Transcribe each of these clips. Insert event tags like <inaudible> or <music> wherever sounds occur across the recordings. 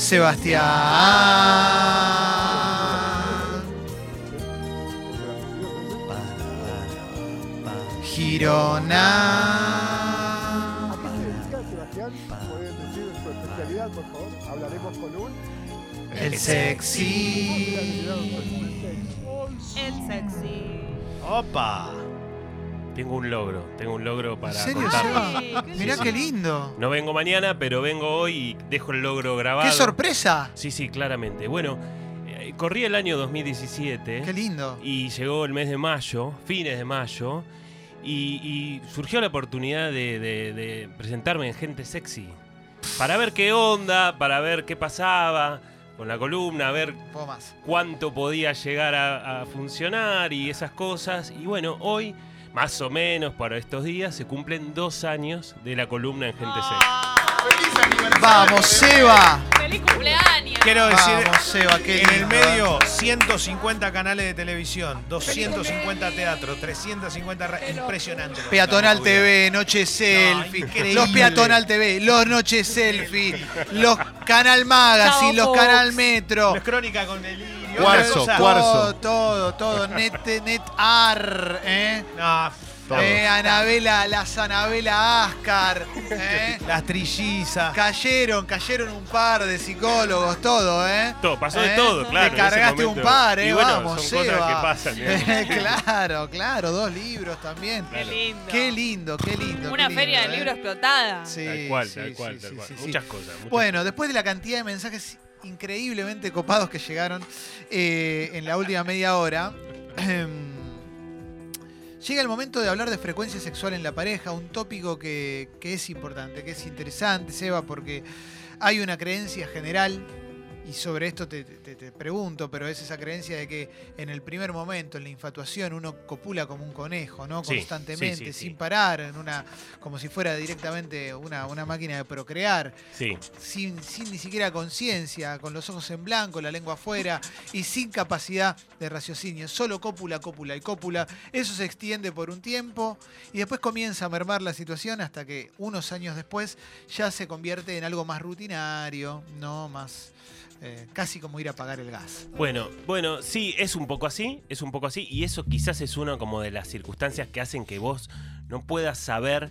Sebastián. Girona. ¿A qué se dedica Sebastián? ¿Pueden decir su especialidad, por favor? Hablaremos con un... El sexy. El sexy. ¡Opa! Tengo un logro, tengo un logro ¿En para serio, contarlo. Mirá lindo. qué lindo. No vengo mañana, pero vengo hoy y dejo el logro grabado. ¡Qué sorpresa! Sí, sí, claramente. Bueno, eh, corrí el año 2017 ¡Qué lindo! y llegó el mes de mayo, fines de mayo, y, y surgió la oportunidad de, de- de presentarme en Gente Sexy. Para ver qué onda, para ver qué pasaba con la columna, a ver cuánto podía llegar a, a funcionar y esas cosas. Y bueno, hoy, más o menos para estos días, se cumplen dos años de la columna en Gente Sexy. Ah, ¡Vamos, Seba! ¡Feliz cumpleaños! Quiero decir, Vamos, Seba, qué en el medio, 150 canales de televisión, 250 teatro, 350 ra- impresionante. Peatonal. TV, Noche Selfie, increíble. los Peatonal TV, los Noche Selfie, los Canal Magazine, Chao, los. Canal Metro. No es crónica con delirio. Cuarzo, cuarzo. Todo, todo, todo. Net, net Ar, ¿eh? No, Todo. Eh, Anabela, las Anabela Ascar, ¿eh? <laughs> las trillizas. Cayeron, cayeron un par de psicólogos, todo, ¿eh? Todo, pasó de ¿Eh? todo, claro. Te cargaste un par, ¿eh? Y bueno, Vamos, son cosas Seba. que pasan. ¿eh? <laughs> claro, claro, dos libros también. ¡Qué lindo! Qué lindo, qué lindo. Una qué feria de ¿eh? libros explotada. Sí, Tal cual, sí, tal cual, sí, tal cual. sí, sí. Muchas cosas. muchas Bueno, después de la cantidad de mensajes increíblemente copados que llegaron eh, en la última media hora, llega el momento de hablar de frecuencia sexual en la pareja, un tópico que, que es importante, que es interesante, Seba, porque hay una creencia general. Y sobre esto te, te- te pregunto, pero es esa creencia de que en el primer momento, en la infatuación, uno copula como un conejo, ¿no? Sí, Constantemente, sí, sí, sí. sin parar, en una, como si fuera directamente una, una máquina de procrear sin, sin ni siquiera conciencia, con los ojos en blanco, la lengua afuera y sin capacidad de raciocinio. Solo cópula, cópula y cópula. Eso se extiende por un tiempo y después comienza a mermar la situación hasta que unos años después ya se convierte en algo más rutinario, no más eh, casi como ir a pagar el gas. Bueno, bueno, sí, es un poco así, es un poco así, y eso quizás es una como de las circunstancias que hacen que vos no puedas saber,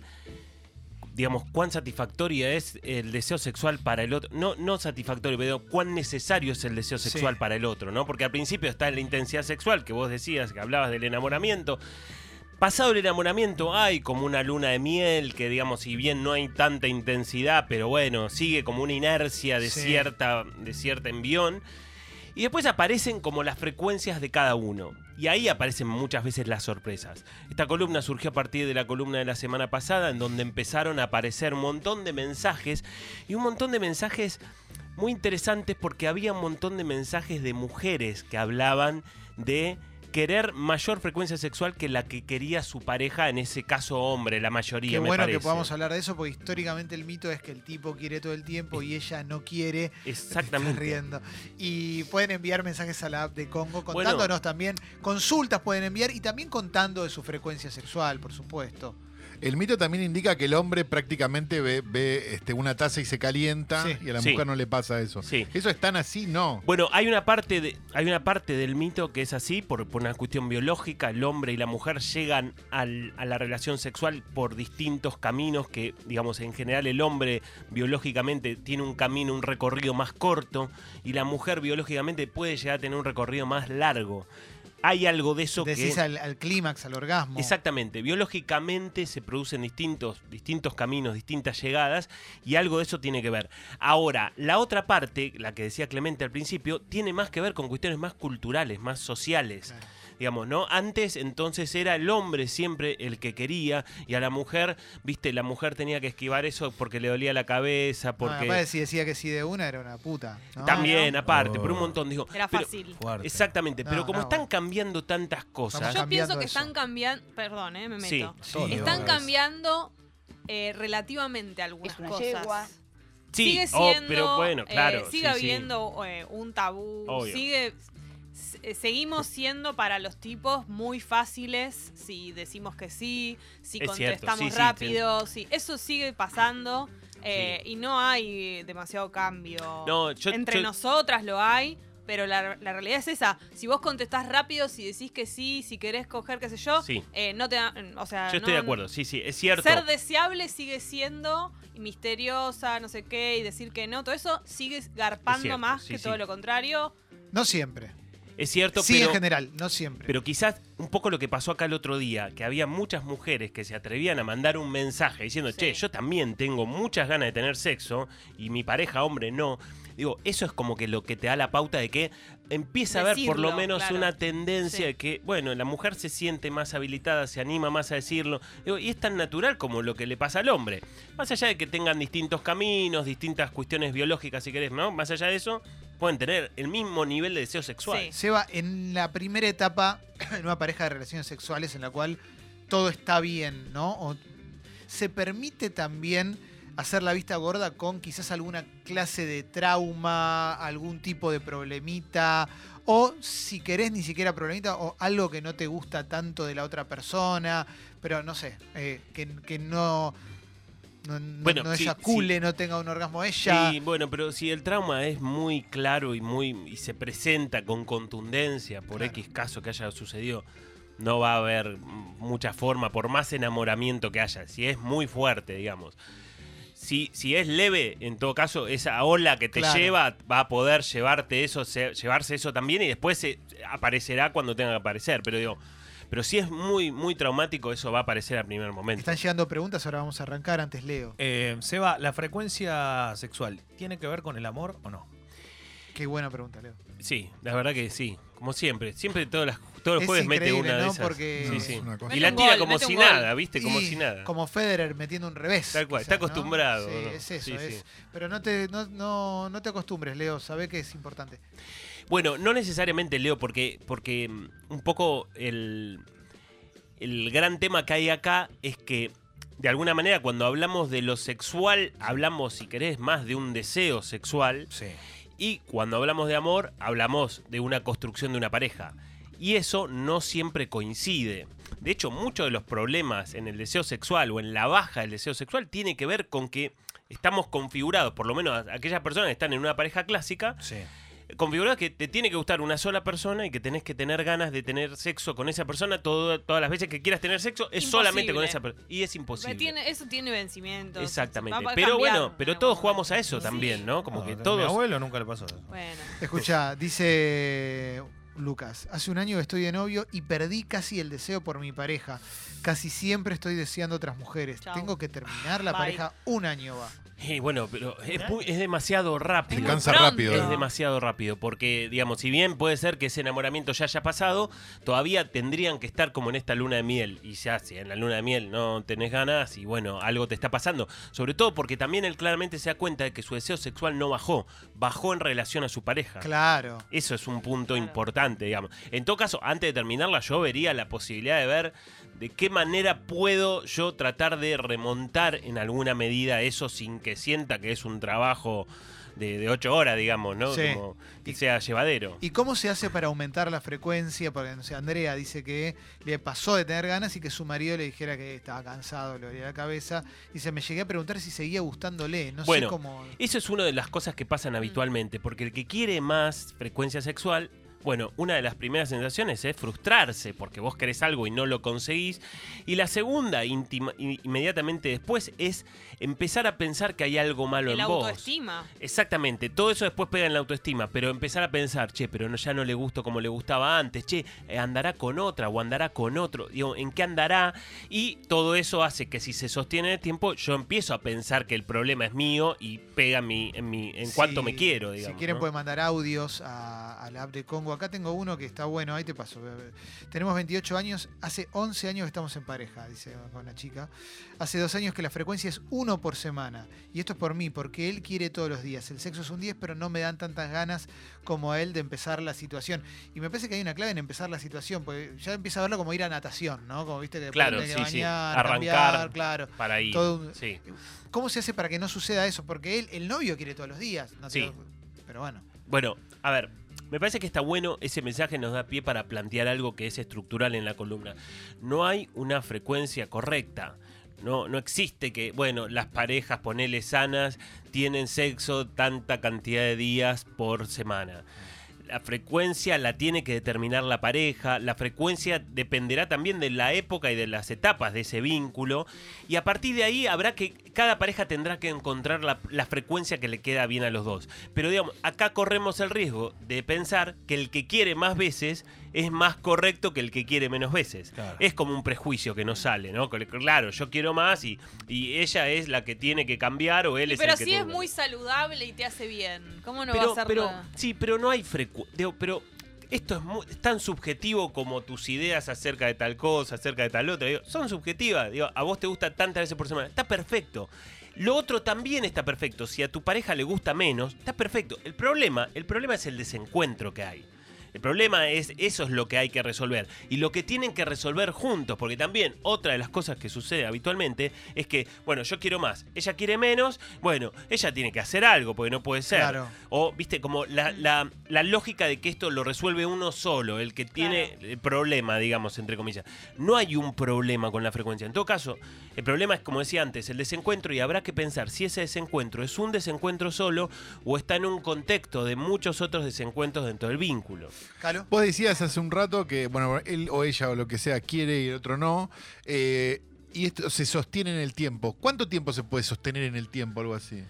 digamos, cuán satisfactoria es el deseo sexual para el otro. No, no satisfactorio, pero cuán necesario es el deseo Sí. sexual para el otro, ¿no? Porque al principio está la intensidad sexual, que vos decías, que hablabas del enamoramiento. Pasado el enamoramiento hay como una luna de miel que digamos si bien no hay tanta intensidad, pero bueno, sigue como una inercia de Sí. cierta de cierta envión. Y después aparecen como las frecuencias de cada uno. Y ahí aparecen muchas veces las sorpresas. Esta columna surgió a partir de la columna de la semana pasada, en donde empezaron a aparecer un montón de mensajes. Y un montón de mensajes muy interesantes porque había un montón de mensajes de mujeres que hablaban de querer mayor frecuencia sexual que la que quería su pareja, en ese caso hombre, la mayoría. Qué me bueno parece. que podamos hablar de eso porque históricamente el mito es que el tipo quiere todo el tiempo y ella no quiere. <laughs> Exactamente. riendo. Y pueden enviar mensajes a la app de Congo Bueno. contándonos también. Consultas pueden enviar y también contando de su frecuencia sexual, por supuesto. El mito también indica que el hombre prácticamente ve, ve, este, una taza y se calienta Sí. y a la Sí. mujer no le pasa eso. Sí. ¿Eso es tan así? No. Bueno, hay una parte de, hay una parte del mito que es así, por, por una cuestión biológica, el hombre y la mujer llegan al- a la relación sexual por distintos caminos que, digamos, en general el hombre biológicamente tiene un camino, un recorrido más corto, y la mujer biológicamente puede llegar a tener un recorrido más largo. Hay algo de eso Decís que... al, al clímax, al orgasmo. Exactamente, biológicamente se producen distintos, distintos caminos, distintas llegadas y algo de eso tiene que ver. Ahora, la otra parte, la que decía Clemente al principio, tiene más que ver con cuestiones más culturales, más sociales. Claro. Digamos, ¿no? Antes entonces era el hombre siempre el que quería y a la mujer, viste, la mujer tenía que esquivar eso porque le dolía la cabeza, Porque... porque... si decía que sí de una era una puta. ¿no? También, aparte, Oh. por un montón, digo. Era pero- fácil. Fuerte. Exactamente, pero No, como no, están bueno. cambiando tantas cosas... Yo pienso que eso. están cambiando. Perdón, eh, me Sí, meto. Sí, Todo. Están Es- cambiando eh, relativamente algunas Es una cosas. yegua. Sí, sigue oh, siendo. pero bueno, eh, claro. sigue sí, sí. habiendo eh, un tabú. Obvio. Sigue. Eh, Seguimos siendo para los tipos muy fáciles si decimos que sí, si Es contestamos sí, sí, rápido, sí, eso sigue pasando. Eh, Y no hay demasiado cambio. No, yo- Entre yo- nosotras lo hay, pero la, la realidad es esa. Si vos contestás rápido, si decís que sí, si querés coger, qué sé yo, Sí. eh, no te O sea, Yo estoy no- de acuerdo, sí, sí, es cierto. Ser deseable sigue siendo misteriosa, no sé qué, y decir que no, todo eso sigue garpando cierto, más sí, que sí. todo lo contrario. No siempre. Es cierto, Sí, pero, en general, no siempre. pero quizás un poco lo que pasó acá el otro día, que había muchas mujeres que se atrevían a mandar un mensaje diciendo, Sí. che, yo también tengo muchas ganas de tener sexo y mi pareja hombre no. Digo, eso es como que lo que te da la pauta de que empieza a haber por lo menos claro. una tendencia Sí. de que, bueno, la mujer se siente más habilitada, se anima más a decirlo. Digo, y es tan natural como lo que le pasa al hombre. Más allá de que tengan distintos caminos, distintas cuestiones biológicas, si querés, ¿no? Más allá de eso, pueden tener el mismo nivel de deseo sexual. Sí. Seba, en la primera etapa, <clears throat> en una pareja de relaciones sexuales en la cual todo está bien, ¿no? O se permite también hacer la vista gorda con quizás alguna clase de trauma, algún tipo de problemita, o si querés ni siquiera problemita, o algo que no te gusta tanto de la otra persona, pero no sé, eh, que, que no, no, no- Bueno, no sí, eyacule, no tenga un orgasmo ella. Sí, bueno, pero si el trauma es muy claro y muy y se presenta con contundencia por Claro. X caso que haya sucedido, no va a haber mucha forma, por más enamoramiento que haya. Si es muy fuerte, digamos. Si, si es leve, en todo caso, esa ola que te Claro. lleva va a poder llevarte eso, se- llevarse eso también y después se, aparecerá cuando tenga que aparecer. Pero digo, pero si es muy, muy traumático, eso va a aparecer al primer momento. Están llegando preguntas, ahora vamos a arrancar, antes leo. Eh, Seba, ¿la frecuencia sexual tiene que ver con el amor o no? Qué buena pregunta, Leo. Sí, la verdad que sí. Como siempre. Siempre todas las, todos los Es jueves mete una de esas. Porque- Sí, No, sí. es cosa. Y la tira gol, como si nada, ¿viste? Como Y si nada. Como Federer metiendo un revés. Tal cual, quizás, está acostumbrado, Sí, ¿no? es eso. Sí, es. sí. Pero no te, no, no, no te acostumbres, Leo. Sabe que es importante. Bueno, no necesariamente Leo, porque, porque mm, un poco el, el gran tema que hay acá es que, de alguna manera, cuando hablamos de lo sexual, hablamos, si querés, más de un deseo sexual. Sí. Y cuando hablamos de amor, hablamos de una construcción de una pareja. Y eso no siempre coincide. De hecho, muchos de los problemas en el deseo sexual o en la baja del deseo sexual tiene que ver con que estamos configurados, por lo menos aquellas personas que están en una pareja clásica, Sí. Configurados que te tiene que gustar una sola persona y que tenés que tener ganas de tener sexo con esa persona todo- todas las veces que quieras tener sexo es Imposible. solamente con esa persona. Y es imposible. Tiene, eso tiene vencimientos. Exactamente. Pero cambiar bueno, pero todos jugamos a eso Sí. también, ¿no? Como No, que a Mi todos... abuelo nunca le pasó eso. Bueno. Escucha, dice Lucas, hace un año que estoy de novio y perdí casi el deseo por mi pareja. Casi siempre estoy deseando otras mujeres. Chau. Tengo que terminar la Bye. pareja un año va. Y bueno, pero es, muy- es demasiado rápido. Es Cansa rápido, Es demasiado rápido, porque, digamos, si bien puede ser que ese enamoramiento ya haya pasado, todavía tendrían que estar como en esta luna de miel. Y ya, si en la luna de miel no tenés ganas, y bueno, algo te está pasando. Sobre todo porque también él claramente se da cuenta de que su deseo sexual no bajó, bajó en relación a su pareja. Claro. Eso es un punto Claro. importante, digamos. En todo caso, antes de terminarla, yo vería la posibilidad de ver de qué manera puedo yo tratar de remontar en alguna medida eso sin que sienta que es un trabajo de, de ocho horas, digamos, ¿no? Sí. Como que sea llevadero. ¿Y cómo se hace para aumentar la frecuencia? Porque, no sé, Andrea dice que le pasó de tener ganas y que su marido le dijera que estaba cansado, le dolía la cabeza. Dice, me llegué a preguntar si seguía gustándole. No Bueno, sé cómo... Eso es una de las cosas que pasan habitualmente, porque el que quiere más frecuencia sexual, bueno, una de las primeras sensaciones es frustrarse, porque vos querés algo y no lo conseguís. Y la segunda, íntima- i- inmediatamente después, es empezar a pensar que hay algo malo El en vos. autoestima. Exactamente, todo eso después pega en la autoestima, pero empezar a pensar, che, pero no, ya no le gusto como le gustaba antes, che, eh, andará con otra o andará con otro, digo, ¿en qué andará? Y todo eso hace que si se sostiene en el tiempo, yo empiezo a pensar que el problema es mío y pega en, mi, en, mi, en cuanto me quiero, digamos. Si quieren ¿no? pueden mandar audios a, a la app de Congo. Acá tengo uno que está bueno, ahí te paso. Tenemos 28 años, hace 11 años que estamos en pareja, dice con la chica. Hace dos años que la frecuencia es uno por semana. Y esto es por mí, porque él quiere todos los días. El sexo es un 10, pero no me dan tantas ganas como a él de empezar la situación. Y me parece que hay una clave en empezar la situación, porque ya empieza a verlo como ir a natación, ¿no? Como viste que Claro, que sí, sí. bañar, Arrancar. cambiar, claro. Para ir. todo un- Sí. ¿Cómo se hace para que no suceda eso? Porque él, el novio quiere todos los días. No Sí. Pero bueno. Bueno, a ver, me parece que está bueno, ese mensaje nos da pie para plantear algo que es estructural en la columna. No hay una frecuencia correcta. No, no existe que, bueno, las parejas, ponele sanas, tienen sexo tanta cantidad de días por semana. La frecuencia la tiene que determinar la pareja, la frecuencia dependerá también de la época y de las etapas de ese vínculo, y a partir de ahí habrá que, cada pareja tendrá que encontrar la, frecuencia que le queda bien a los dos. Pero digamos, acá corremos el riesgo de pensar que el que quiere más veces es más correcto que el que quiere menos veces. Claro. Es como un prejuicio que no sale, ¿no? Claro, yo quiero más y, y ella es la que tiene que cambiar o él Y es pero el que si tiene es muy saludable y te hace bien, ¿cómo no va pero, a ser pero nada? sí, pero no hay frecuencia. Pero esto es, muy- es tan subjetivo como tus ideas acerca de tal cosa, acerca de tal otra. Digo, son subjetivas. Digo, a vos te gusta tantas veces por semana. Está perfecto. Lo otro también está perfecto. Si a tu pareja le gusta menos, está perfecto. El problema, el problema es el desencuentro que hay. El problema es, eso es lo que hay que resolver. Y lo que tienen que resolver juntos, porque también otra de las cosas que sucede habitualmente es que, bueno, yo quiero más, ella quiere menos, bueno, ella tiene que hacer algo, porque no puede ser. Claro. O, viste, como la, la- la lógica de que esto lo resuelve uno solo, el que tiene el problema, digamos, entre comillas. No hay un problema con la frecuencia. En todo caso, el problema es, como decía antes, el desencuentro y habrá que pensar si ese desencuentro es un desencuentro solo o está en un contexto de muchos otros desencuentros dentro del vínculo. Calo. Vos decías hace un rato que, bueno, él o ella o lo que sea quiere y el otro no. eh, y esto se sostiene en el tiempo. ¿Cuánto tiempo se puede sostener en el tiempo, algo así?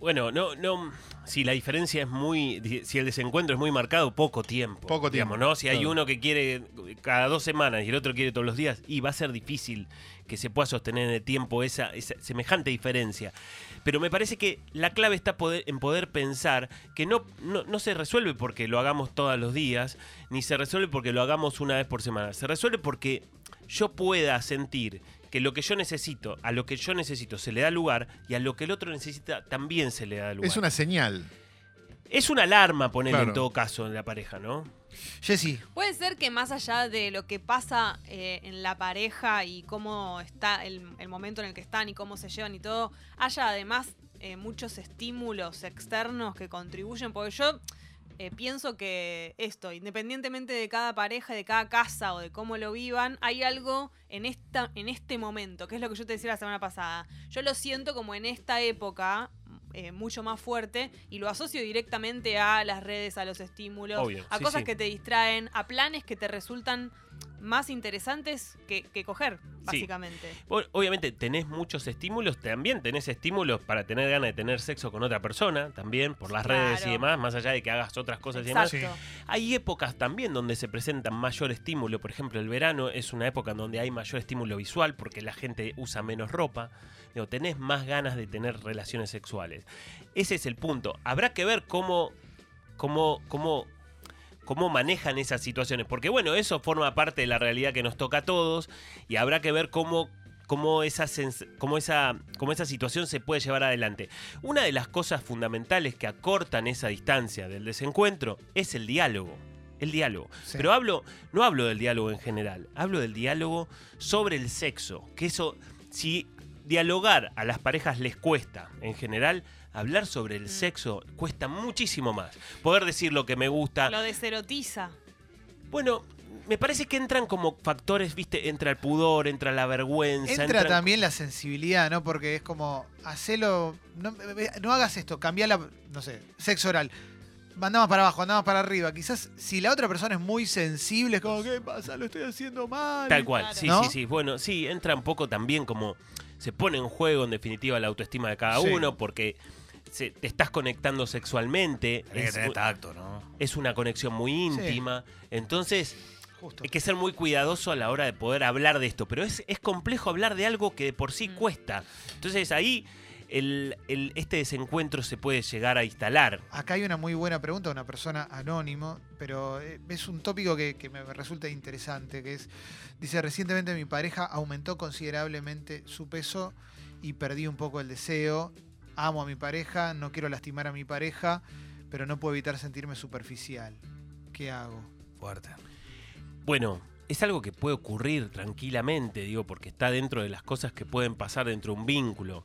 Bueno, no, no, si la diferencia es muy, si el desencuentro es muy marcado, poco tiempo. Poco tiempo, digamos, ¿no? Si hay claro. uno que quiere cada dos semanas y el otro quiere todos los días, y va a ser difícil que se pueda sostener en el tiempo esa, esa semejante diferencia. Pero me parece que la clave está poder- en poder pensar que no, no, no se resuelve porque lo hagamos todos los días, ni se resuelve porque lo hagamos una vez por semana. Se resuelve porque yo pueda sentir que lo que yo necesito, a lo que yo necesito se le da lugar y a lo que el otro necesita también se le da lugar. Es una señal. Es una alarma poner Claro. en todo caso en la pareja, ¿no? Jessy, Puede ser que más allá de lo que pasa eh, en la pareja y cómo está el, el momento en el que están y cómo se llevan y todo, haya además eh, muchos estímulos externos que contribuyen, porque yo eh, pienso que esto, independientemente de cada pareja, de cada casa o de cómo lo vivan, hay algo en, esta, en este momento, que es lo que yo te decía la semana pasada. Yo lo siento como en esta época eh, mucho más fuerte y lo asocio directamente a las redes, a los estímulos, Obvio, a sí, cosas sí. que te distraen, a planes que te resultan más interesantes que, que coger, básicamente. Obviamente tenés muchos estímulos, también tenés estímulos para tener ganas de tener sexo con otra persona, también por las redes y demás, más allá de que hagas otras cosas y demás. Hay épocas también donde se presentan mayor estímulo, por ejemplo el verano es una época en donde hay mayor estímulo visual porque la gente usa menos ropa, Digo, tenés más ganas de tener relaciones sexuales. Ese es el punto. Habrá que ver cómo, cómo, cómo, cómo manejan esas situaciones, porque bueno, eso forma parte de la realidad que nos toca a todos y habrá que ver cómo cómo esa, cómo, esa, cómo esa situación se puede llevar adelante. Una de las cosas fundamentales que acortan esa distancia del desencuentro es el diálogo. El diálogo. Sí. Pero hablo, no hablo del diálogo en general, hablo del diálogo sobre el sexo. Que eso, si dialogar a las parejas les cuesta en general, hablar sobre el Mm. sexo cuesta muchísimo más. Poder decir lo que me gusta. Lo deserotiza. Bueno, me parece que entran como factores, viste, entra el pudor, entra la vergüenza. entra entran- también la sensibilidad, ¿no? Porque es como, hacelo, no, no hagas esto, cambia la, no sé, sexo oral. Mandamos para abajo, andamos para arriba. Quizás si la otra persona es muy sensible, es como, ¿qué pasa? Lo estoy haciendo mal. Tal cual, Claro. sí, ¿No? sí, sí. Bueno, sí, entra un poco también como se pone en juego en definitiva la autoestima de cada Sí. uno porque se- te estás conectando sexualmente. Que Es, tener tacto, ¿no? es una conexión muy íntima. Entonces, Justo. hay que ser muy cuidadoso a la hora de poder hablar de esto. Pero es, es complejo hablar de algo que de por sí Mm. cuesta. Entonces ahí el- el- este desencuentro se puede llegar a instalar. Acá hay una muy buena pregunta de una persona anónimo, pero eh, es un tópico que, que me resulta interesante, que es, dice, recientemente mi pareja aumentó considerablemente su peso y perdí un poco el deseo. Amo a mi pareja, no quiero lastimar a mi pareja, pero no puedo evitar sentirme superficial. ¿Qué hago? Fuerte. Bueno, es algo que puede ocurrir tranquilamente, digo, porque está dentro de las cosas que pueden pasar dentro de un vínculo.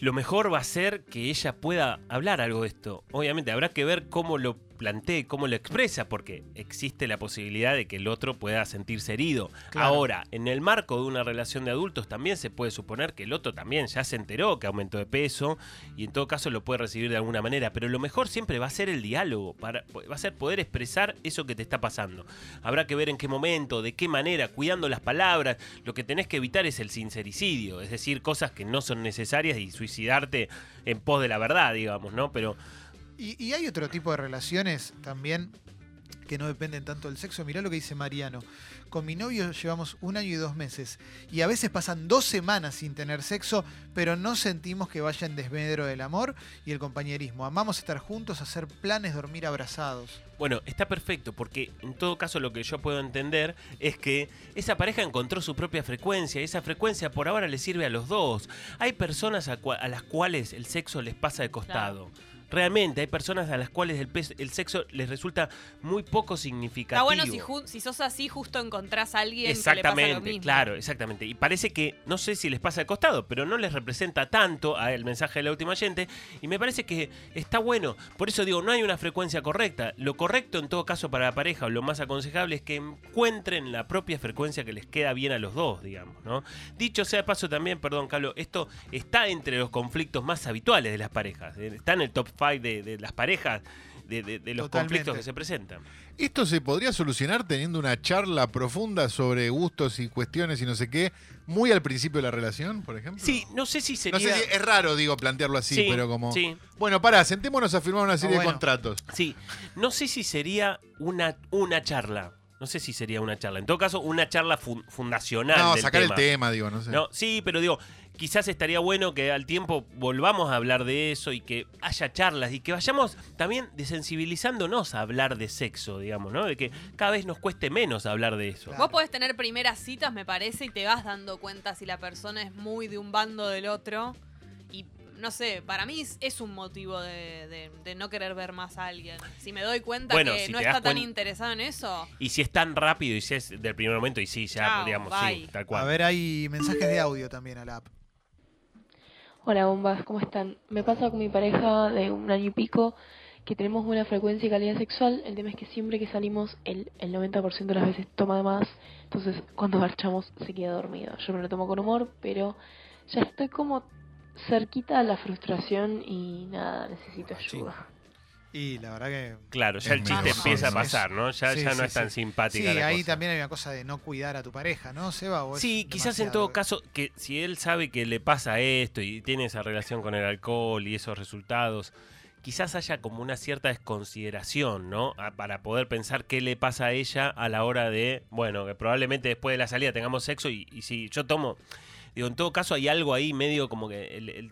Lo mejor va a ser que ella pueda hablar algo de esto. Obviamente, habrá que ver cómo lo, plantee, cómo lo expresa, porque existe la posibilidad de que el otro pueda sentirse herido. Claro. Ahora, en el marco de una relación de adultos también se puede suponer que el otro también ya se enteró que aumentó de peso y en todo caso lo puede recibir de alguna manera, pero lo mejor siempre va a ser el diálogo, para, va a ser poder expresar eso que te está pasando. Habrá que ver en qué momento, de qué manera, cuidando las palabras. Lo que tenés que evitar es el sincericidio, es decir, cosas que no son necesarias y suicidarte en pos de la verdad, digamos, ¿no? Pero Y, y hay otro tipo de relaciones también que no dependen tanto del sexo. Mirá lo que dice Mariano. Con mi novio llevamos un año y dos meses. Y a veces pasan dos semanas sin tener sexo, pero no sentimos que vaya en desmedro del amor y el compañerismo. Amamos estar juntos, hacer planes, dormir abrazados. Bueno, está perfecto, porque en todo caso lo que yo puedo entender es que esa pareja encontró su propia frecuencia, y esa frecuencia por ahora le sirve a los dos. Hay personas a, cua- a las cuales el sexo les pasa de costado. Realmente, hay personas a las cuales el, el sexo les resulta muy poco significativo. Está bueno si, si sos así, justo encontrás a alguien que le pasa lo Exactamente, mismo. claro, exactamente. Y parece que, no sé si les pasa de costado, pero no les representa tanto a el mensaje de la última oyente. Y me parece que está bueno. Por eso digo, no hay una frecuencia correcta. Lo correcto en todo caso para la pareja, o lo más aconsejable, es que encuentren la propia frecuencia que les queda bien a los dos, digamos, ¿no? Dicho sea de paso también, perdón, Carlos, esto está entre los conflictos más habituales de las parejas. eh, Está en el top 5 de, de las parejas. De, de- de los Totalmente. conflictos que se presentan. ¿Esto se podría solucionar teniendo una charla profunda sobre gustos y cuestiones y no sé qué, muy al principio de la relación, por ejemplo? Sí, no sé si sería. No sé si es raro, digo, plantearlo así, Sí, pero como. sí. Bueno, pará, sentémonos a firmar una serie bueno. de contratos. Sí, no sé si sería una, una charla. No sé si sería una charla. En todo caso, una charla fun- fundacional. No, del sacar tema. el tema, digo, no sé. No, sí, pero digo, quizás estaría bueno que al tiempo volvamos a hablar de eso y que haya charlas y que vayamos también desensibilizándonos a hablar de sexo, digamos, ¿no? De que cada vez nos cueste menos hablar de eso. Claro. Vos podés tener primeras citas, me parece, y te vas dando cuenta si la persona es muy de un bando del otro. No sé, para mí es, un motivo de, de- de no querer ver más a alguien. Si me doy cuenta Bueno, que si no está tan interesado en eso, Y si es tan rápido y si es del primer momento y sí, ya, Chao, digamos, bye. sí, tal cual. A ver, hay mensajes de audio también a la app. Hola bombas, ¿cómo están? Me pasa con mi pareja de un año y pico que tenemos buena frecuencia y calidad sexual. El tema es que siempre que salimos, el, el 90% de las veces toma de más. Entonces, cuando marchamos, se queda dormido. Yo me lo tomo con humor, pero ya estoy como cerquita a la frustración y nada, necesito ayuda. Y la verdad que. Claro, ya el chiste empieza a pasar, ¿no? Ya, Sí, ya no sí, es tan sí. simpática Sí, la ahí cosa. también hay una cosa de no cuidar a tu pareja, ¿no, Seba? ¿O Sí, quizás en todo caso, que si él sabe que le pasa esto y tiene esa relación con el alcohol y esos resultados, quizás haya como una cierta desconsideración, ¿no? A- Para poder pensar qué le pasa a ella a la hora de, bueno, que probablemente después de la salida tengamos sexo y, y si yo tomo... Digo, en todo caso hay algo ahí medio como que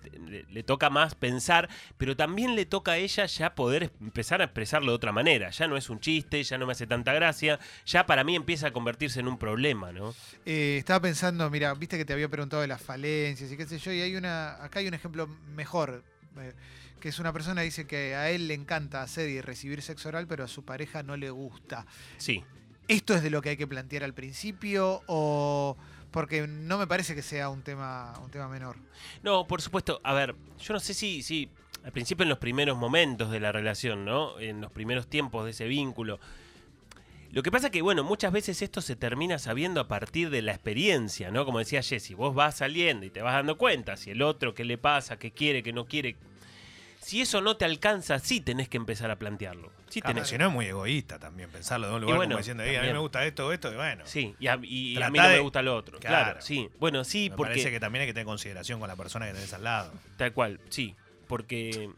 le toca más pensar, pero también le toca a ella ya poder empezar a expresarlo de otra manera. Ya no es un chiste, ya no me hace tanta gracia, ya para mí empieza a convertirse en un problema, ¿no? Eh, estaba pensando, mira, viste que te había preguntado de las falencias y qué sé yo, y hay una, acá hay un ejemplo mejor, eh, que es una persona que dice que a él le encanta hacer y recibir sexo oral, pero a su pareja no le gusta. Sí. ¿Esto es de lo que hay que plantear al principio o...? Porque no me parece que sea un tema, un tema menor. No, por supuesto. A ver, yo no sé si, si al principio en los primeros momentos de la relación, ¿no? En los primeros tiempos de ese vínculo. Lo que pasa que, bueno, muchas veces esto se termina sabiendo a partir de la experiencia, ¿no? Como decía Jesse, vos vas saliendo y te vas dando cuenta si el otro qué le pasa, qué quiere, qué no quiere. Si eso no te alcanza, sí tenés que empezar a plantearlo. Sí si no es muy egoísta también pensarlo de un lugar bueno, como diciendo, "Ey, a mí me gusta esto, esto, y bueno. Sí, y a, y a Tratá mí no me gusta lo otro. Claro, Claro. sí. Bueno, sí, me porque... parece que también hay que tener consideración con la persona que tenés al lado. Tal cual, sí. Porque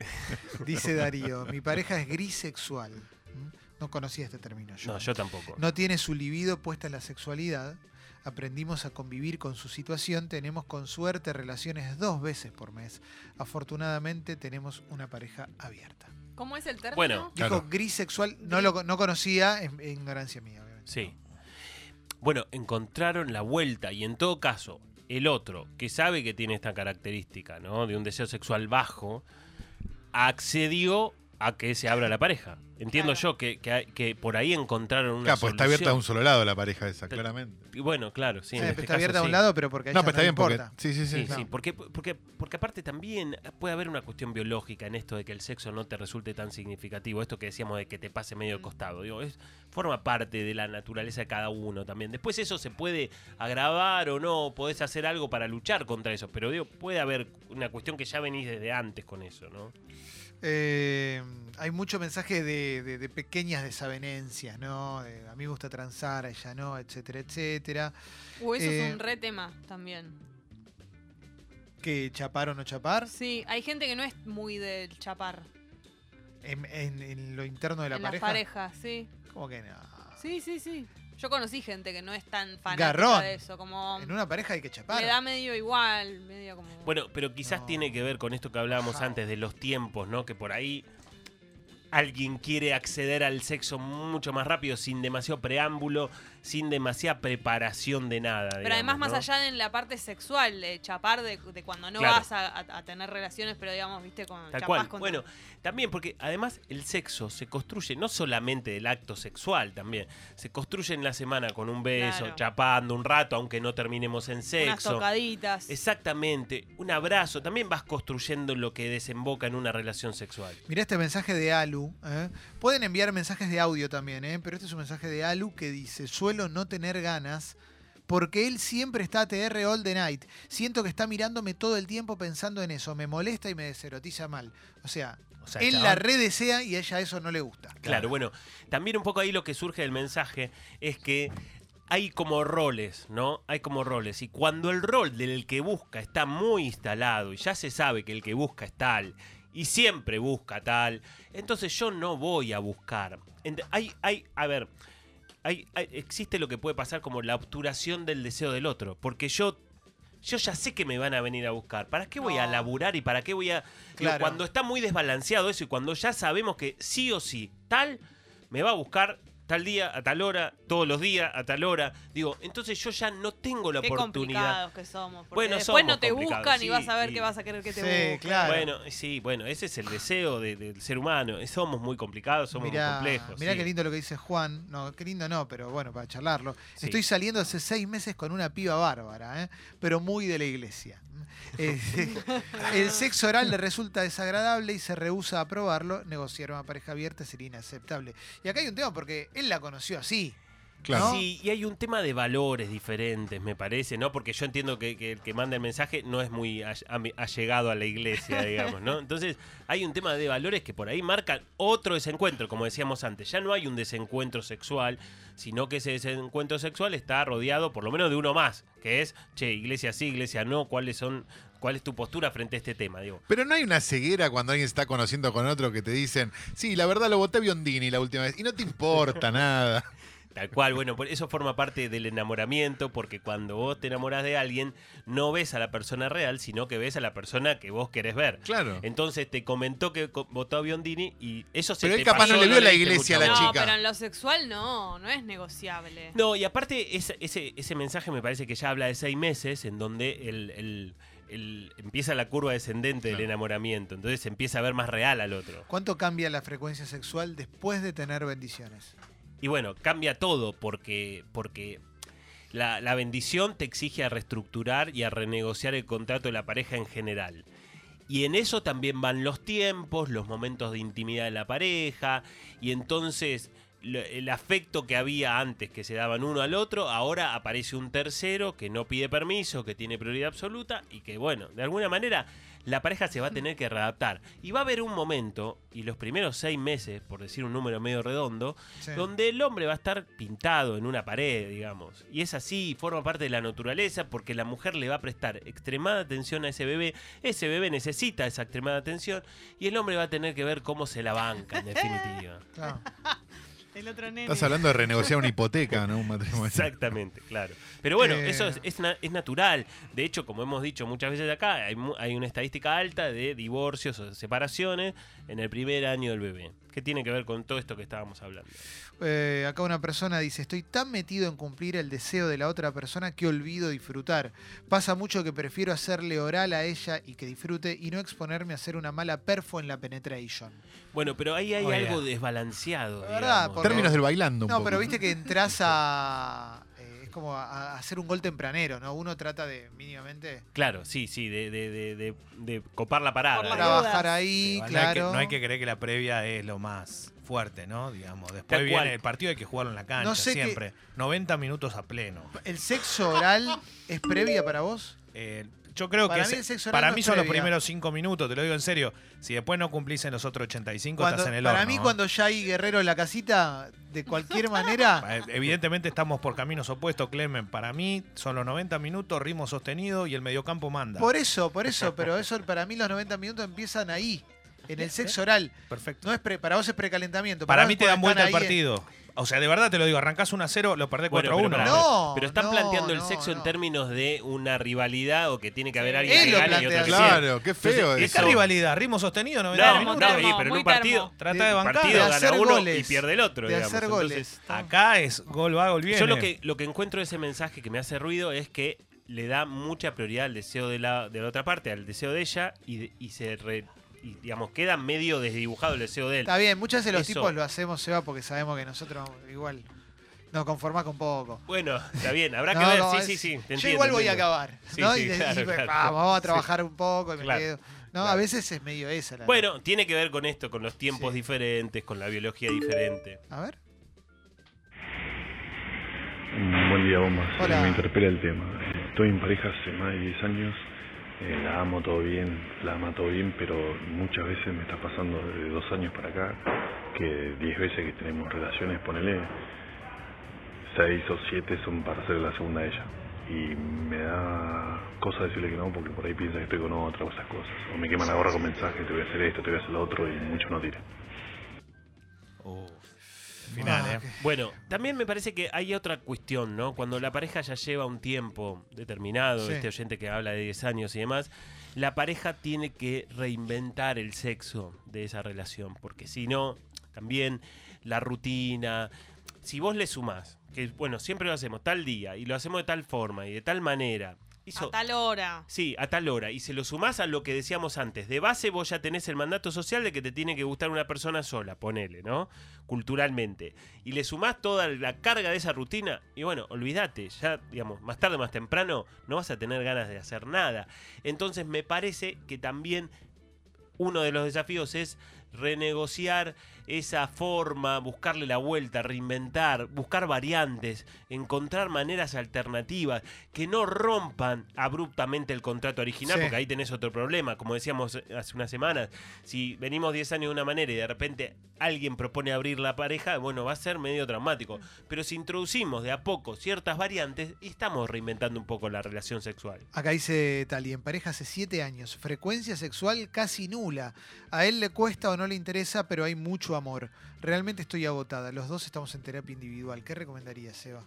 <laughs> Dice Darío, mi pareja es grisexual. ¿Mm? No conocía este término yo. No, yo tampoco. No tiene su libido puesta en la sexualidad. Aprendimos a convivir con su situación. Tenemos con suerte relaciones dos veces por mes. Afortunadamente tenemos una pareja abierta. ¿cómo es el término? Bueno, Dijo Claro. grisexual, no lo no conocía, es es ignorancia mía, obviamente. Sí. Bueno, encontraron la vuelta y en todo caso, el otro, que sabe que tiene esta característica, ¿no? De un deseo sexual bajo, accedió a que se abra la pareja. Entiendo Claro. yo que, que, hay- que por ahí encontraron una Claro, pues está abierta a un solo lado la pareja esa, Te- claramente. Y bueno, claro, sí. En este está abierta caso a un sí. lado, pero porque No, pero está le bien porque. importa. Sí, sí, sí. Sí, sí, porque, porque, porque aparte también puede haber una cuestión biológica en esto de que el sexo no te resulte tan significativo, esto que decíamos de que te pase medio de costado, digo, es, forma parte de la naturaleza de cada uno también. Después eso se puede agravar o no, podés hacer algo para luchar contra eso, pero digo, puede haber una cuestión que ya venís desde antes con eso, ¿no? Eh, hay mucho mensaje de, de- de pequeñas desavenencias, ¿no? De, a mí me gusta transar, a ella no, etcétera, etcétera. Uh, eso Eh, es un re tema también. Que chapar o no chapar. Sí, hay gente que no es muy del chapar. En, en- en lo interno de la en pareja. las parejas, sí. ¿Cómo que no? Sí, sí, sí. Yo conocí gente que no es tan fanática Garrón. de eso, como En una pareja hay que chapar. le da medio igual, medio como Bueno, pero quizás No. tiene que ver con esto que hablábamos antes de los tiempos, ¿no? Que por ahí alguien quiere acceder al sexo mucho más rápido, sin demasiado preámbulo, sin demasiada preparación de nada. Pero digamos, además, más allá de en la parte sexual, de chapar, de, de cuando no Claro. vas a, a- a tener relaciones, pero digamos, viste, con Tal chapás cual. con Bueno, también porque además el sexo se construye no solamente del acto sexual, también se construye en la semana con un beso, Claro. chapando un rato, aunque no terminemos en unas sexo. tocaditas. Exactamente, un abrazo, también vas construyendo lo que desemboca en una relación sexual. Mirá este mensaje de Alu. ¿Eh? Pueden enviar mensajes de audio también, ¿eh? pero este es un mensaje de Alu que dice: Suelo no tener ganas porque él siempre está TR all the night. Siento que está mirándome todo el tiempo pensando en eso. Me molesta y me deserotiza mal. O sea, O sea, él chabón, la redesea y a ella eso no le gusta. Claro, bueno, también un poco ahí lo que surge del mensaje es que hay como roles, ¿no? Hay como roles. Y cuando el rol del que busca está muy instalado y ya se sabe que el que busca es tal y siempre busca tal, entonces yo no voy a buscar. Ent- Hay, hay, a ver, hay, hay- existe lo que puede pasar como la obturación del deseo del otro, porque yo... Yo ya sé que me van a venir a buscar. ¿Para qué voy a laburar y para qué voy a... Digo, Claro. cuando está muy desbalanceado eso y cuando ya sabemos que sí o sí, tal, me va a buscar tal día, a tal hora, todos los días, a tal hora. Digo, entonces yo ya no tengo la Qué oportunidad. complicados que somos. Porque Bueno, después somos no te complicados, buscan y sí, vas a ver y- qué vas a querer que te Sí, busquen. claro. Bueno, sí, bueno, ese es el deseo de- del ser humano. Somos muy complicados, somos Mirá, muy complejos. mirá sí. qué lindo lo que dice Juan. No, qué lindo no, pero bueno, para charlarlo. Sí. Estoy saliendo hace seis meses con una piba bárbara, ¿eh? pero muy de la iglesia. <laughs> Eh, <laughs> el sexo oral le resulta desagradable y se rehúsa a probarlo. Negociar una pareja abierta sería inaceptable. Y acá hay un tema porque él la conoció así. Claro. ¿no? Sí, y hay un tema de valores diferentes, me parece, ¿no? Porque yo entiendo que, que el que manda el mensaje no es muy allegado a la iglesia, <laughs> digamos, ¿no? Entonces, hay un tema de valores que por ahí marcan otro desencuentro, como decíamos antes. Ya no hay un desencuentro sexual, sino que ese desencuentro sexual está rodeado por lo menos de uno más, que es, che, iglesia sí, iglesia no, cuáles son, cuál es tu postura frente a este tema, digo. Pero no hay una ceguera cuando alguien se está conociendo con otro que te dicen, sí, la verdad lo voté a Biondini la última vez y no te importa <laughs> nada. Tal cual, bueno, eso forma parte del enamoramiento, porque cuando vos te enamoras de alguien, no ves a la persona real, sino que ves a la persona que vos querés ver. Claro. Entonces te comentó que votó a Biondini y eso se Pero te él capaz pasó, no le vio la diste iglesia a la bola. no, chica. pero en lo sexual no, no es negociable. No, y aparte ese, ese, ese mensaje me parece que ya habla de seis meses en donde el, el- el- empieza la curva descendente del enamoramiento, entonces se empieza a ver más real al otro. ¿Cuánto cambia la frecuencia sexual después de tener bendiciones? Y bueno, cambia todo porque, porque la, la bendición te exige a reestructurar y a renegociar el contrato de la pareja en general. Y en eso también van los tiempos, los momentos de intimidad de la pareja, y entonces el afecto que había antes que se daban uno al otro, ahora aparece un tercero que no pide permiso, que tiene prioridad absoluta y que bueno, de alguna manera la pareja se va a tener que readaptar. Y va a haber un momento, y los primeros seis meses, por decir un número medio redondo, Sí. donde el hombre va a estar pintado en una pared, digamos. Y es así, forma parte de la naturaleza, porque la mujer le va a prestar extremada atención a ese bebé, ese bebé necesita esa extremada atención, y el hombre va a tener que ver cómo se la banca, en definitiva. <laughs> Claro. El otro nene. Estás hablando de renegociar una hipoteca, ¿no? Un matrimonio. Exactamente, claro. Pero bueno, Eh. eso es, es na- es natural. De hecho, como hemos dicho muchas veces acá, hay, mu- hay una estadística alta de divorcios o separaciones en el primer año del bebé. ¿Qué tiene que ver con todo esto que estábamos hablando? Eh, acá una persona dice, estoy tan metido en cumplir el deseo de la otra persona que olvido disfrutar. Pasa mucho que prefiero hacerle oral a ella y que disfrute y no exponerme a hacer una mala perfo en la penetration. Bueno, pero ahí hay Oh, algo yeah. desbalanceado. La verdad. Términos del bailando un No, poco. pero viste que entras a... es como a, a hacer un gol tempranero, ¿no? Uno trata de mínimamente Claro, sí, sí, de, de, de, de- de copar la parada. Trabajar ahí, Igual no hay que- claro. No hay, que, creer que la previa es lo más fuerte, ¿no? Digamos, Tal después viene cual. el partido hay que jugarlo en la cancha, No sé qué- siempre. 90 minutos a pleno. ¿El sexo oral es previa para vos? Eh, yo creo Para que mí para mí son los primeros 5 minutos, te lo digo en serio. Si después no cumplís en los otros 85, Cuando- estás en el para horno. mí ¿no? cuando ya hay guerrero en la casita, de cualquier <laughs> manera... Eh, Evidentemente estamos por caminos opuestos, Clemen. Para mí son los 90 minutos, ritmo sostenido y el mediocampo manda. Por eso, por eso, <laughs> pero eso para mí los 90 minutos empiezan ahí, en el sexo oral. Perfecto. No es pre- para vos es precalentamiento. Para vos mí te dan vuelta el partido. O sea, de verdad te lo digo, arrancás 1 a 0, lo perdés 4 Bueno, a pero 1. pará, No, pero están no, planteando el no, sexo en no. términos de una rivalidad o que tiene que haber alguien Él que gane y otro que. Claro, qué feo Entonces, eso. ¿Qué rivalidad? ¿Ritmo sostenido? 90 No, Termo, minutos. no, y- pero en un partido, termo. Trata de bancar. partido De gana uno y pierde el otro. De digamos. hacer Entonces, goles. Acá es gol va, gol viene. Yo lo que, lo que encuentro de ese mensaje que me hace ruido es que le da mucha prioridad al deseo de la, de la otra parte, al deseo de ella, y, de- y se re- y, digamos, queda medio desdibujado el deseo de él. Está bien, muchas veces los Eso. tipos lo hacemos, Seba, porque sabemos que nosotros igual nos conformás con poco. Bueno, está bien, habrá <laughs> que No, ver, no, sí, es- sí, sí. te Yo entiendo, igual voy a acabar. Sí, ¿no? sí, y, de- claro, y, claro. vamos, vamos a Sí. trabajar un poco y me Claro, quedo. No, claro. a veces es medio esa la. Bueno, tiene que ver con esto, con los tiempos Sí. diferentes, con la biología diferente. A ver. Un Buen día, bombas. Hola. Me interpela el tema. Estoy en pareja hace más de 10 años. Eh, la amo todo bien, la ama todo bien, pero muchas veces me está pasando de dos años para acá que 10 veces que tenemos relaciones, ponele, 6 o 7 son para hacer la segunda a ella. Y me da cosa decirle que no porque por ahí piensa que estoy con otra o esas cosas. O me queman la gorra con mensajes, te voy a hacer esto, te voy a hacer lo otro y mucho no tira. Final, Ah, ¿eh? Bueno, también me parece que hay otra cuestión, ¿no? Cuando la pareja ya lleva un tiempo determinado, Sí. este oyente que habla de 10 años y demás, la pareja tiene que reinventar el sexo de esa relación, porque si no, también la rutina, si vos le sumás, que bueno, siempre lo hacemos tal día y lo hacemos de tal forma y de tal manera, A tal hora. Sí, a tal hora. Y se lo sumás a lo que decíamos antes. De base vos ya tenés el mandato social de que te tiene que gustar una persona sola, ponele, ¿no? Culturalmente. Y le sumás toda la carga de esa rutina y bueno, olvídate, ya, digamos, más tarde o más temprano no vas a tener ganas de hacer nada. Entonces me parece que también uno de los desafíos es renegociar esa forma, buscarle la vuelta, reinventar, buscar variantes, encontrar maneras alternativas que no rompan abruptamente el contrato original, Sí. porque ahí tenés otro problema, como decíamos hace unas semanas, si venimos 10 años de una manera y de repente alguien propone abrir la pareja, bueno, va a ser medio traumático, pero si introducimos de a poco ciertas variantes, estamos reinventando un poco la relación sexual. Acá dice Tali, en pareja hace siete años, frecuencia sexual casi nula. A él le cuesta o no le interesa, pero hay mucho amor. Realmente estoy agotada. Los dos estamos en terapia individual. ¿Qué recomendarías, Seba?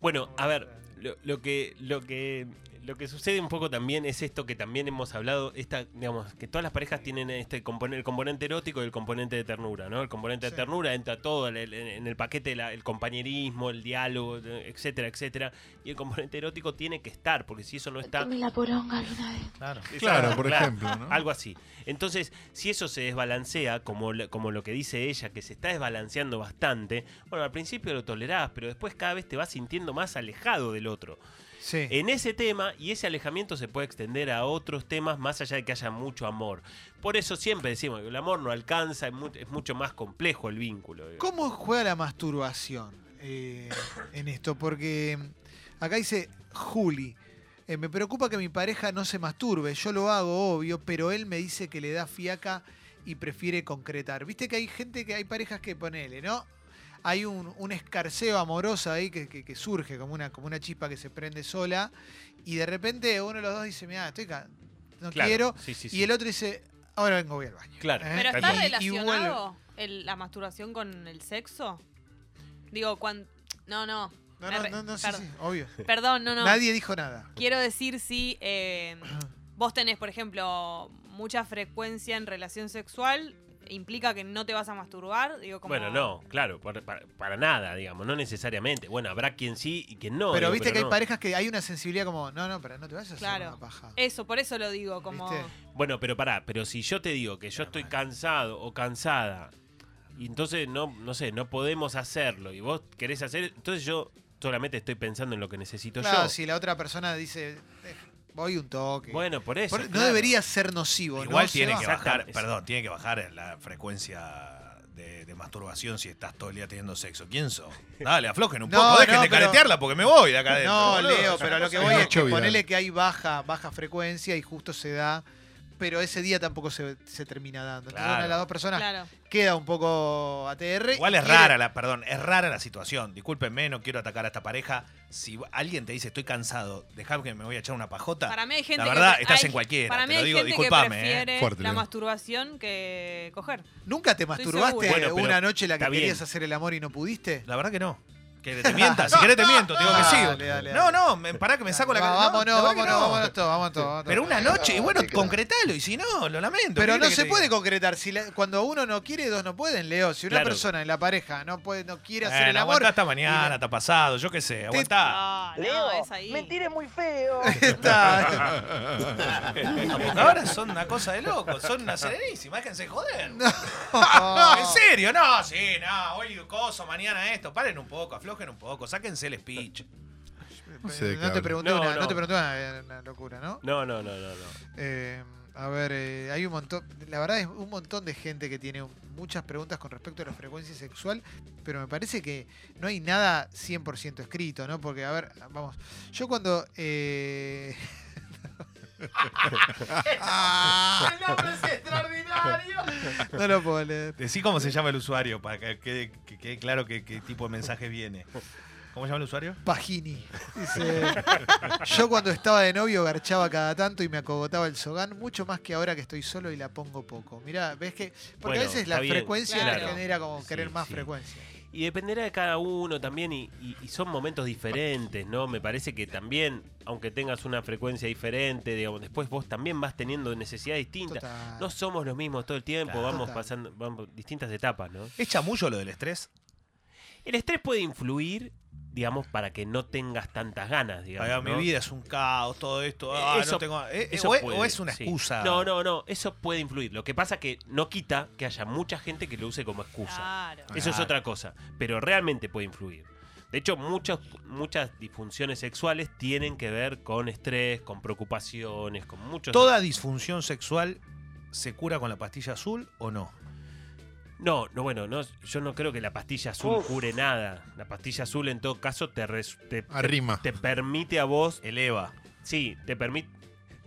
Bueno, a ver, lo, lo que lo que lo que sucede un poco también es esto que también hemos hablado, esta, digamos, que todas las parejas tienen este componente, el componente erótico y el componente de ternura, ¿no? El componente Sí. de ternura entra todo en el, en el paquete, la- el compañerismo, el diálogo, etcétera, etcétera. Y el componente erótico tiene que estar, porque si eso no está, la poronga alguna vez. Claro. Claro, por ejemplo, ¿no? algo así. Entonces, si eso se desbalancea, como, como lo que dice ella, que se está desbalanceando bastante, bueno, al principio lo tolerás, pero después cada vez te vas sintiendo más alejado del otro. Sí. En ese tema, y ese alejamiento se puede extender a otros temas más allá de que haya mucho amor. Por eso siempre decimos que el amor no alcanza, es, mu- es mucho más complejo el vínculo. digamos. ¿Cómo juega la masturbación eh, en esto? Porque acá dice Juli. eh, me preocupa que mi pareja no se masturbe. Yo lo hago, obvio, pero él me dice que le da fiaca y prefiere concretar. Viste que hay gente que hay parejas que ponele, ¿no? Hay un, un escarceo amoroso ahí que, que- que surge como una, como una chispa que se prende sola. Y de repente uno de los dos dice, mira, estoy ca- no Claro, quiero. sí, sí, Y el otro dice, ahora vengo, voy al baño. Claro. ¿Eh? Pero está relacionado el- la masturbación con el sexo? Digo, cuando... No, no. No, no, no, no, sí, sí, obvio. Perdón, no, no. Nadie dijo nada. Quiero decir si eh, vos tenés, por ejemplo, mucha frecuencia en relación sexual, implica que no te vas a masturbar. Digo, como... Bueno, no, claro, para, para- para nada, digamos, no necesariamente. Bueno, habrá quien sí y quien no. pero digo, viste que hay parejas que hay una sensibilidad como, no, no, pero no te vayas a hacer Claro. una paja. Eso, por eso lo digo, como... ¿Viste? Bueno, pero pará, pero si yo te digo que yo estoy cansado o cansada, y entonces no, no sé, no podemos hacerlo, y vos querés hacer, entonces yo solamente estoy pensando en lo que necesito Claro, yo. si la otra persona dice, "Eh, voy un toque. Bueno, por eso. Por- no claro. debería ser nocivo. Igual ¿no? tiene que bajar, Exactamente. perdón, tiene que bajar la frecuencia de, de masturbación si estás todo el día teniendo sexo. ¿Quién sos? Dale, aflojen un <laughs> No, poco, dejen no, de pero- caretearla porque me voy de acá adentro. No, boludo. Leo, pero lo que voy es que ponele que hay baja, baja frecuencia y justo se da, pero ese día tampoco se, se termina dando. Entonces Claro. una de las dos personas Claro. queda un poco ATR. Igual es quiere- rara la, perdón, es rara la situación. Discúlpenme, no quiero atacar a esta pareja. Si alguien te dice estoy cansado, dejá que me voy a echar una pajota. Para mí hay gente la verdad, estás hay- en cualquiera. Para mí te lo hay digo, gente que discúlpame. ¿eh? Fuerte, la masturbación que coger. ¿Nunca te masturbaste. Bueno, una noche en la que bien. querías hacer el amor y no pudiste? La verdad que no. Que te mienta, <laughs> si querés te miento, te digo que sí. Dale, dale, No, no, me, pará que me saco la cara. vámonos, no, la verdad que vámonos, no. vámonos todos, vámonos todos, vámonos Pero todos. una noche, y bueno, concretalo, y si no, lo lamento. Pero ¿qué no querés se que te puede diga? concretar. Si la- cuando uno no quiere, dos no pueden, Leo. Si una Claro. persona en la pareja no puede, no quiere hacer Bueno, el amor. aguantá hasta mañana, hasta pasado, yo qué sé, aguantá. No, no, es ahí. es muy feo. <laughs> Está. <laughs> Ahora son una cosa de locos, son una serenísima, déjense joder. No. ¿En serio? No, sí, no, hoy coso, mañana esto. Paren un poco, aflojen un poco, sáquense el speech. No sé te pregunté No, una, no no. te pregunté una, una locura, ¿no? No, no, no, no, no. Eh, a ver, eh, hay un montón, la verdad es un montón de gente que tiene muchas preguntas con respecto a la frecuencia sexual, pero me parece que no hay nada 100% escrito, ¿no? Porque, a ver, vamos, yo cuando... eh, <laughs> <laughs> no lo puedo leer. Decí cómo se llama el usuario para que quede que quede claro que- qué tipo de mensaje viene. ¿Cómo se llama el usuario? Pagini. Dice, yo cuando estaba de novio garchaba cada tanto y me acogotaba el sogán, mucho más que ahora que estoy solo y la pongo poco. Mirá, ves que. Porque a Bueno, veces la bien, frecuencia claro. te genera como Sí, querer más sí. frecuencia. Y dependerá de cada uno también, y, y- y son momentos diferentes, ¿no? Me parece que también, aunque tengas una frecuencia diferente, digamos, después vos también vas teniendo necesidades distintas. Total. No somos los mismos todo el tiempo, Claro. vamos Total. pasando vamos, distintas etapas, ¿no? ¿Es chamullo lo del estrés? El estrés puede influir, digamos, para que no tengas tantas ganas, digamos. Ay, mi ¿no? vida es un caos, todo esto. Eh, ah, no eso- tengo- eh, eh, Eso o, es, puede, o es una sí. excusa. No, no, no, eso puede influir. Lo que pasa que no quita que haya mucha gente que lo use como excusa. Claro. Eso es otra cosa, pero realmente puede influir. De hecho, muchas, muchas disfunciones sexuales tienen que ver con estrés, con preocupaciones, con muchos... ¿Toda disfunción sexual se cura con la pastilla azul o no? No, no, bueno, no, yo no creo que la pastilla azul cure nada. La pastilla azul en todo caso te, res- te, Arrima. te permite a vos, Eleva. sí, te permite...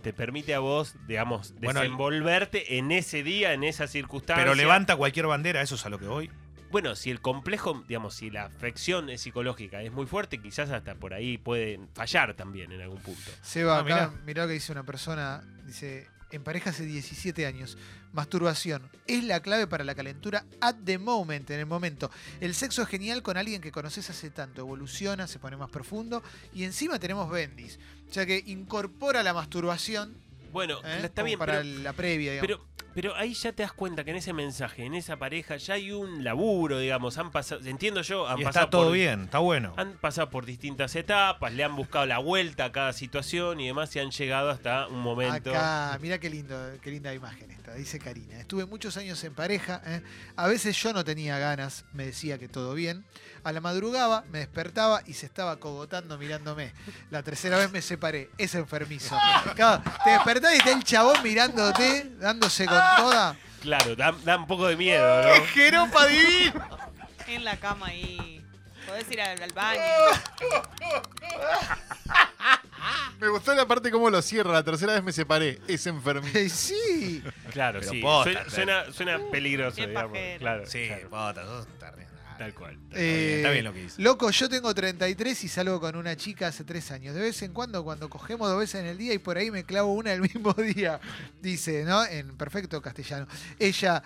Te permite a vos, digamos, Bueno, desenvolverte en ese día, en esa circunstancia. Pero levanta cualquier bandera, eso es a lo que voy. Bueno, si el complejo, digamos, si la afección es psicológica es muy fuerte, quizás hasta por ahí pueden fallar también en algún punto. Seba, Ah, acá, mirá. mirá lo que dice una persona. Dice, en pareja hace 17 años. Masturbación es la clave para la calentura at the moment, en el momento. El sexo es genial con alguien que conoces hace tanto. Evoluciona, se pone más profundo. Y encima tenemos bendis. O sea que incorpora la masturbación. Bueno, ¿eh? está como bien, para pero, la previa, digamos. pero, pero ahí ya te das cuenta que en ese mensaje, en esa pareja, ya hay un laburo, digamos, han pasado, entiendo yo, han Y pasado está todo por, bien, está bueno. Han pasado por distintas etapas, le han buscado la vuelta a cada situación y demás y han llegado hasta un momento. Acá, mira qué lindo, qué linda imagen esta, dice Karina. Estuve muchos años en pareja, ¿eh? a veces yo no tenía ganas, me decía que todo bien. A la madrugada me despertaba y se estaba cogotando mirándome. La tercera vez me separé, es enfermizo. <laughs> Claro, te despertás y está el chabón mirándote, dándose con toda. Claro, da, da un poco de miedo, ¿no? jeropa divino! En la cama ahí. Podés ir al, al baño. Me gustó la parte cómo lo cierra. La tercera vez me separé. Es enfermizo. sí, Claro, Pero sí. posta, suena, suena, suena peligroso, Qué digamos. pajero. Claro, Sí, claro, terrible. Tal cual. Está bien, Eh, lo que dice. Loco, yo tengo 33 y salgo con una chica hace 3 años. De vez en cuando, cuando cogemos dos veces en el día y por ahí me clavo una el mismo <laughs> día, dice, ¿no? En perfecto castellano. Ella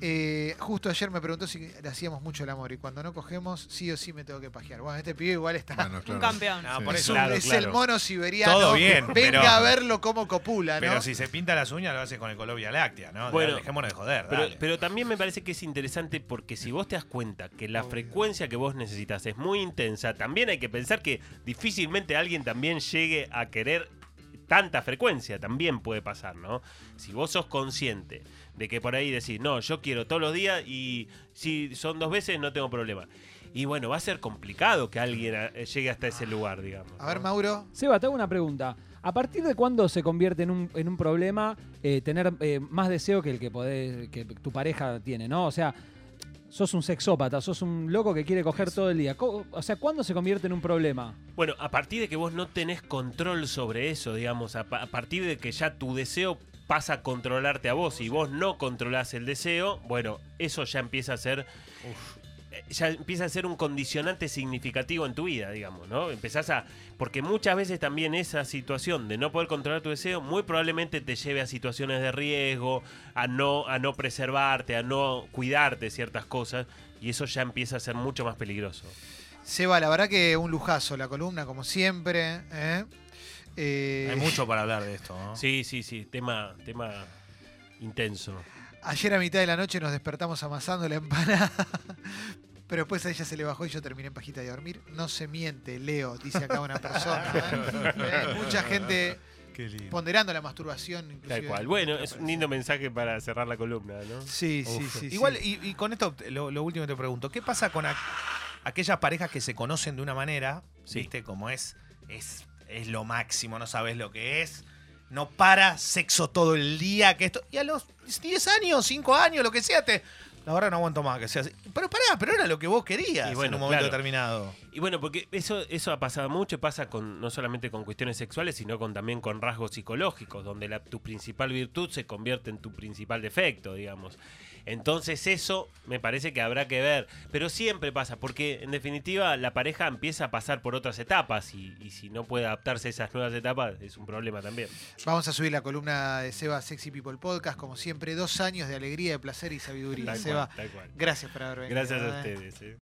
Eh, justo ayer me preguntó si le hacíamos mucho el amor y cuando no cogemos, sí o sí me tengo que pajear. Bueno, este pibe igual está. Bueno, Un campeón. No, Sí. por es eso. un- Claro, es claro. el mono siberiano. Todo bien, Venga pero- a verlo como copula, ¿no? Pero si se pinta las uñas, lo hace con el color Vía Láctea, ¿no? Bueno, Dejémonos de joder. Pero, dale. pero también me parece que es interesante porque si vos te das cuenta que la frecuencia que vos necesitas es muy intensa, también hay que pensar que difícilmente alguien también llegue a querer tanta frecuencia, también puede pasar, ¿no? Si vos sos consciente de que por ahí decís, no, yo quiero todos los días y si son dos veces no tengo problema. Y bueno, va a ser complicado que alguien eh, llegue hasta ese lugar, digamos. A ver, ¿no? Mauro. Seba, te hago una pregunta. ¿A partir de cuándo se convierte en un, en un problema eh, tener eh, más deseo que el que, podés- que tu pareja tiene, ¿no? O sea, sos un sexópata, sos un loco que quiere coger todo el día. O sea, ¿cuándo se convierte en un problema? Bueno, a partir de que vos no tenés control sobre eso, digamos, a, pa- a partir de que ya tu deseo pasa a controlarte a vos y vos no controlás el deseo, bueno, eso ya empieza a ser. Ya empieza a ser un condicionante significativo en tu vida, digamos, ¿no? Empezás a. Porque muchas veces también esa situación de no poder controlar tu deseo, muy probablemente te lleve a situaciones de riesgo, a no, a no preservarte, a no cuidarte de ciertas cosas, y eso ya empieza a ser mucho más peligroso. Seba, la verdad que un lujazo la columna, como siempre. ¿eh? Eh, Hay mucho para hablar de esto, ¿no? Sí, sí, sí, tema, tema intenso. Ayer a mitad de la noche nos despertamos amasando la empanada. Pero después a ella se le bajó y yo terminé en pajita de dormir. No se miente, Leo, dice acá una persona. <laughs> ¿eh? Mucha gente Qué lindo. ponderando la masturbación. Inclusive. Tal cual. Bueno, es un lindo mensaje para cerrar la columna, ¿no? Sí, sí, sí. Igual, sí. Y, y con esto, lo, lo último te pregunto, ¿qué pasa con aqu- aquellas parejas que se conocen de una manera, Sí. viste, como es, es, es lo máximo, no sabes lo que es, no para, sexo todo el día, que esto, y a los 10 años, 5 años, lo que sea, te... La verdad no aguanto más que sea así. Pero pará, pero era lo que vos querías Y bueno, en un momento claro. determinado. Y bueno, porque eso, eso ha pasado mucho, pasa con no solamente con cuestiones sexuales, sino con también con rasgos psicológicos, donde la, tu principal virtud se convierte en tu principal defecto, digamos. Entonces eso me parece que habrá que ver, pero siempre pasa, porque en definitiva la pareja empieza a pasar por otras etapas y, y si no puede adaptarse a esas nuevas etapas es un problema también. Vamos a subir la columna de Seba Sexy People Podcast. Como siempre, dos años de alegría, de placer y sabiduría. Tal Seba, cual, tal cual. gracias por haber venido. Gracias a ¿eh? ustedes. ¿eh?